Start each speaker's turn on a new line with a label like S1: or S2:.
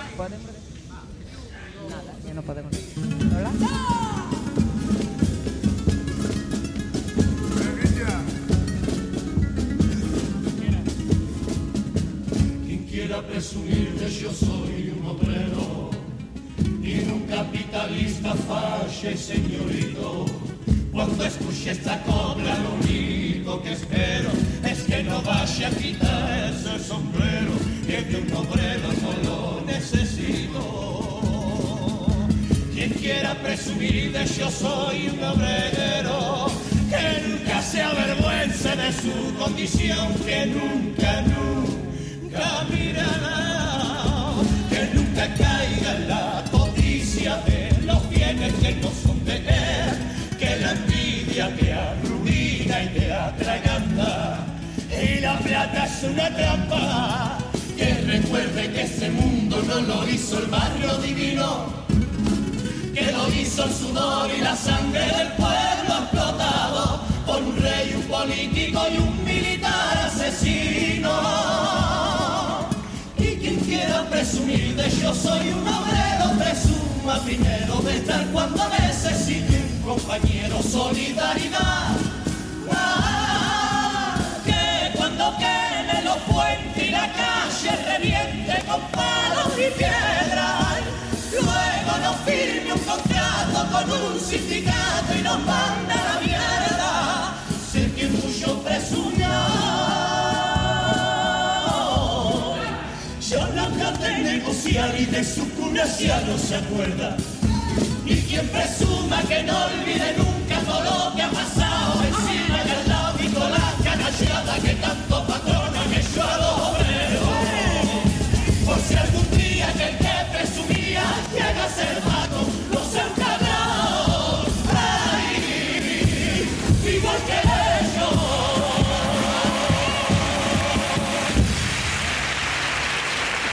S1: Decir. Nada, ya no podemos. ¿Hola?
S2: Quien quiera presumir de yo soy un obrero y un capitalista falle, señorito. Cuando escuche esta cobra, lo único que espero es que no vaya a quitar ese sombrero, que de un obrero no lo Quien quiera presumir de yo soy un obrero, que nunca se avergüence de su condición, que nunca, nunca mirará, que nunca caiga la codicia de los bienes que no son de él, que la envidia te arruina y te atraganta, y la plata es una trampa, que recuerde que ese mundo no lo hizo el barrio divino hizo el sudor y la sangre del pueblo explotado por un rey, un político y un militar asesino. Y quien quiera presumir de yo soy un obrero, presuma primero de estar cuando necesite un compañero, solidaridad. Ah, que cuando queme los puentes y la calle reviente con palos y piedras. Con un sindicato y nos manda la mierda. Sé que mucho presumió. Yo no traté de negociar y de su cuna ya no se acuerda. Y quien presuma que no olvide nunca